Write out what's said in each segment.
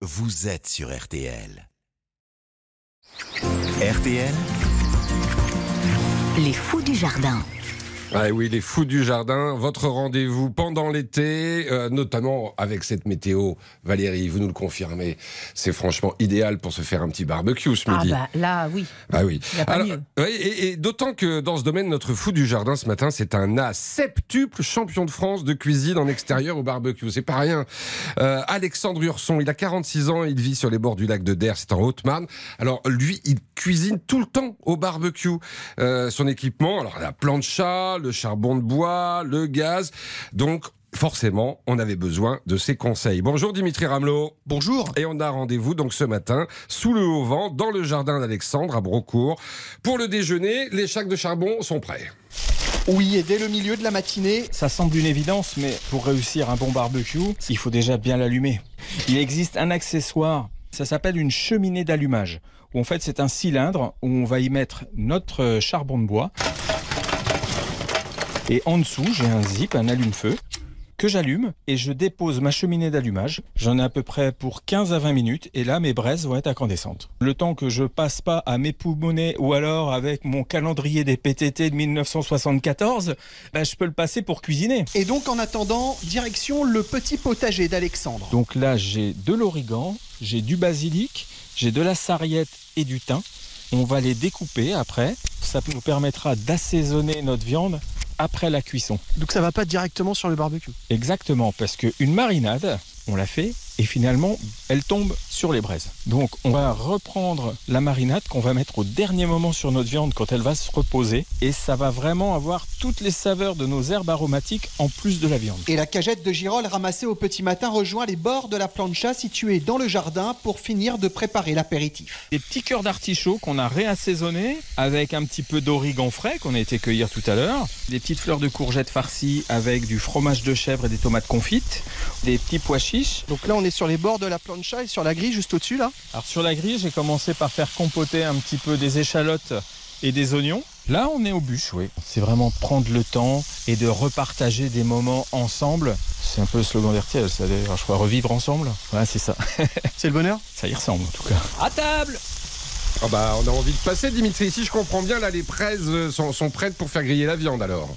vous êtes sur RTL. RTL, Les fous du jardin. Ah oui, les fous du jardin, votre rendez-vous pendant l'été, euh, notamment avec cette météo. Valérie, vous nous le confirmez, c'est franchement idéal pour se faire un petit barbecue ce Ah midi. bah là, oui. Ah oui. Y a pas mieux. oui, et, et d'autant que dans ce domaine, notre fou du jardin ce matin, c'est un septuple champion de France de cuisine en extérieur au barbecue. C'est pas rien. Euh, Alexandre Urson, il a 46 ans, il vit sur les bords du lac de Der, c'est en Haute-Marne. Alors lui, il cuisine tout le temps au barbecue. Euh, son équipement, alors la plancha, le charbon de bois, le gaz. Donc forcément, on avait besoin de ses conseils. Bonjour Dimitri Ramelot. Bonjour. Et on a rendez-vous donc ce matin, sous le haut vent, dans le jardin d'Alexandre, à Brocourt. Pour le déjeuner, les chacs de charbon sont prêts. Oui, et dès le milieu de la matinée, Ça semble une évidence, mais pour réussir un bon barbecue, il faut déjà bien l'allumer. Il existe un accessoire, ça s'appelle une cheminée d'allumage. En fait, c'est un cylindre où on va y mettre notre euh, charbon de bois. Et en dessous, j'ai un zip, un allume-feu que j'allume et je dépose ma cheminée d'allumage. J'en ai à peu près pour 15 à 20 minutes et là mes braises vont être incandescentes. Le temps que je passe pas à m'époumoner ou alors avec mon calendrier des PTT de 1974, bah, je peux le passer pour cuisiner. et donc en attendant, direction le petit potager d'Alexandre. Donc là j'ai de l'origan, j'ai du basilic, j'ai de la sarriette et du thym. On va les découper après. Ça nous permettra d'assaisonner notre viande après la cuisson. Donc ça va pas directement sur le barbecue. Exactement, parce qu'une marinade, on la fait et finalement, elle tombe sur les braises. Donc, on va reprendre la marinade qu'on va mettre au dernier moment sur notre viande quand elle va se reposer et ça va vraiment avoir toutes les saveurs de nos herbes aromatiques en plus de la viande. Et la cagette de girolles ramassée au petit matin rejoint les bords de la plancha située dans le jardin pour finir de préparer l'apéritif. Des petits cœurs d'artichaut qu'on a réassaisonnés avec un petit peu d'origan frais qu'on a été cueillir tout à l'heure, des petites fleurs de courgettes farcies avec du fromage de chèvre et des tomates confites, des petits pois chiches Donc là on est sur les bords de la plancha et sur la grille juste au-dessus là. Alors sur la grille, j'ai commencé par faire compoter un petit peu des échalotes et des oignons. Là, on est aux bûches, oui. C'est vraiment prendre le temps et de repartager des moments ensemble. C'est un peu le slogan d'RTL, ça d'ailleurs, je crois, revivre ensemble. Ouais, c'est ça. C'est le bonheur Ça y ressemble en tout cas. À table Ah bah, on a envie de passer, Dimitri. Si je comprends bien, là, les braises euh, sont, sont prêtes pour faire griller la viande, alors.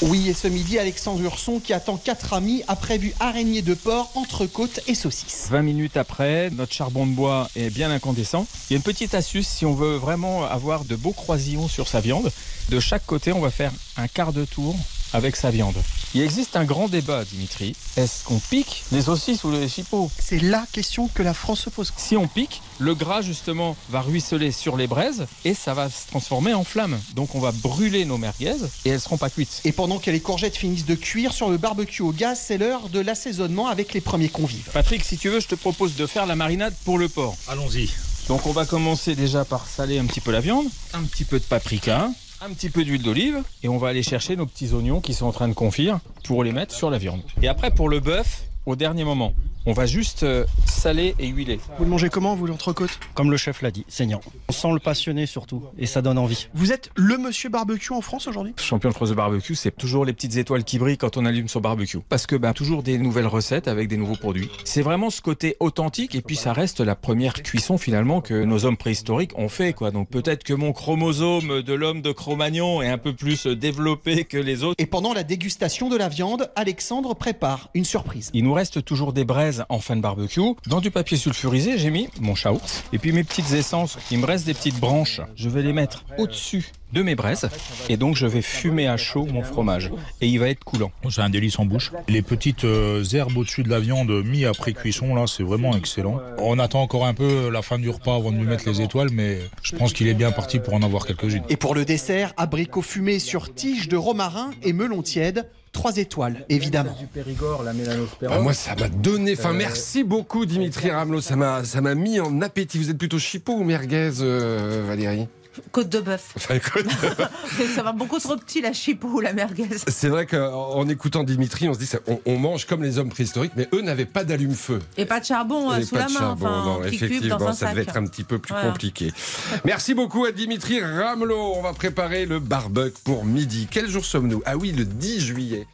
Oui, et ce midi, Alexandre Urson, qui attend quatre amis, a prévu araignée de porc, entrecôte et saucisses. 20 minutes après, notre charbon de bois est bien incandescent. Il y a une petite astuce si on veut vraiment avoir de beaux croisillons sur sa viande. De chaque côté, on va faire un quart de tour avec sa viande. Il existe un grand débat, Dimitri. Est-ce qu'on pique les saucisses ou les chipots? C'est la question que la France se pose. Si on pique, le gras justement va ruisseler sur les braises et ça va se transformer en flamme. Donc on va brûler nos merguez et elles seront pas cuites. Et pendant que les courgettes finissent de cuire sur le barbecue au gaz, c'est l'heure de l'assaisonnement avec les premiers convives. Patrick, si tu veux, je te propose de faire la marinade pour le porc. Allons-y. Donc on va commencer déjà par saler un petit peu la viande, un petit peu de paprika, un petit peu d'huile d'olive et on va aller chercher nos petits oignons qui sont en train de confire pour les mettre sur la viande. Et après pour le bœuf, au dernier moment, on va juste euh, saler et huiler. Vous le mangez comment, vous, l'entrecôte? Comme le chef l'a dit, saignant. On sent le passionné surtout, et ça donne envie. Vous êtes le monsieur barbecue en France aujourd'hui? Champion de France de barbecue, c'est toujours les petites étoiles qui brillent quand on allume son barbecue. Parce que ben, toujours des nouvelles recettes avec des nouveaux produits. C'est vraiment ce côté authentique et puis ça reste la première cuisson finalement que nos hommes préhistoriques ont fait. quoi. Donc peut-être que mon chromosome de l'homme de Cro-Magnon est un peu plus développé que les autres. Et pendant la dégustation de la viande, Alexandre prépare une surprise. Il nous reste toujours des braises en fin de barbecue. Dans du papier sulfurisé, j'ai mis mon chaours et puis mes petites essences. Il me reste des petites branches. Je vais les mettre au-dessus de mes braises et donc je vais fumer à chaud mon fromage et il va être coulant. C'est un délice en bouche. Les petites euh, herbes au-dessus de la viande mis après cuisson, là, c'est vraiment excellent. On attend encore un peu la fin du repas avant de lui mettre les étoiles, mais je pense qu'il est bien parti pour en avoir quelques-unes. Et pour le dessert, abricot fumé sur tige de romarin et melon tiède. Trois étoiles, évidemment. Du Périgord, la mélanospéra. Ah, moi, ça m'a donné faim. Merci beaucoup, Dimitri Ramelot. Ça m'a, ça m'a mis en appétit. Vous êtes plutôt chipot ou merguez, euh, Valérie? Côte de bœuf. Enfin, Ça va beaucoup trop petit la chipot ou la merguez. C'est vrai qu'en écoutant Dimitri, on se dit, ça, on, on mange comme les hommes préhistoriques, mais eux n'avaient pas d'allume-feu. Et pas de charbon euh, Et sous pas la de main, charbon, enfin, non, effectivement, dans un ça sac. devait être un petit peu plus Voilà. compliqué. Merci beaucoup à Dimitri Ramelot. On va préparer le barbecue pour midi. Quel jour sommes-nous? Ah oui, le 10 juillet.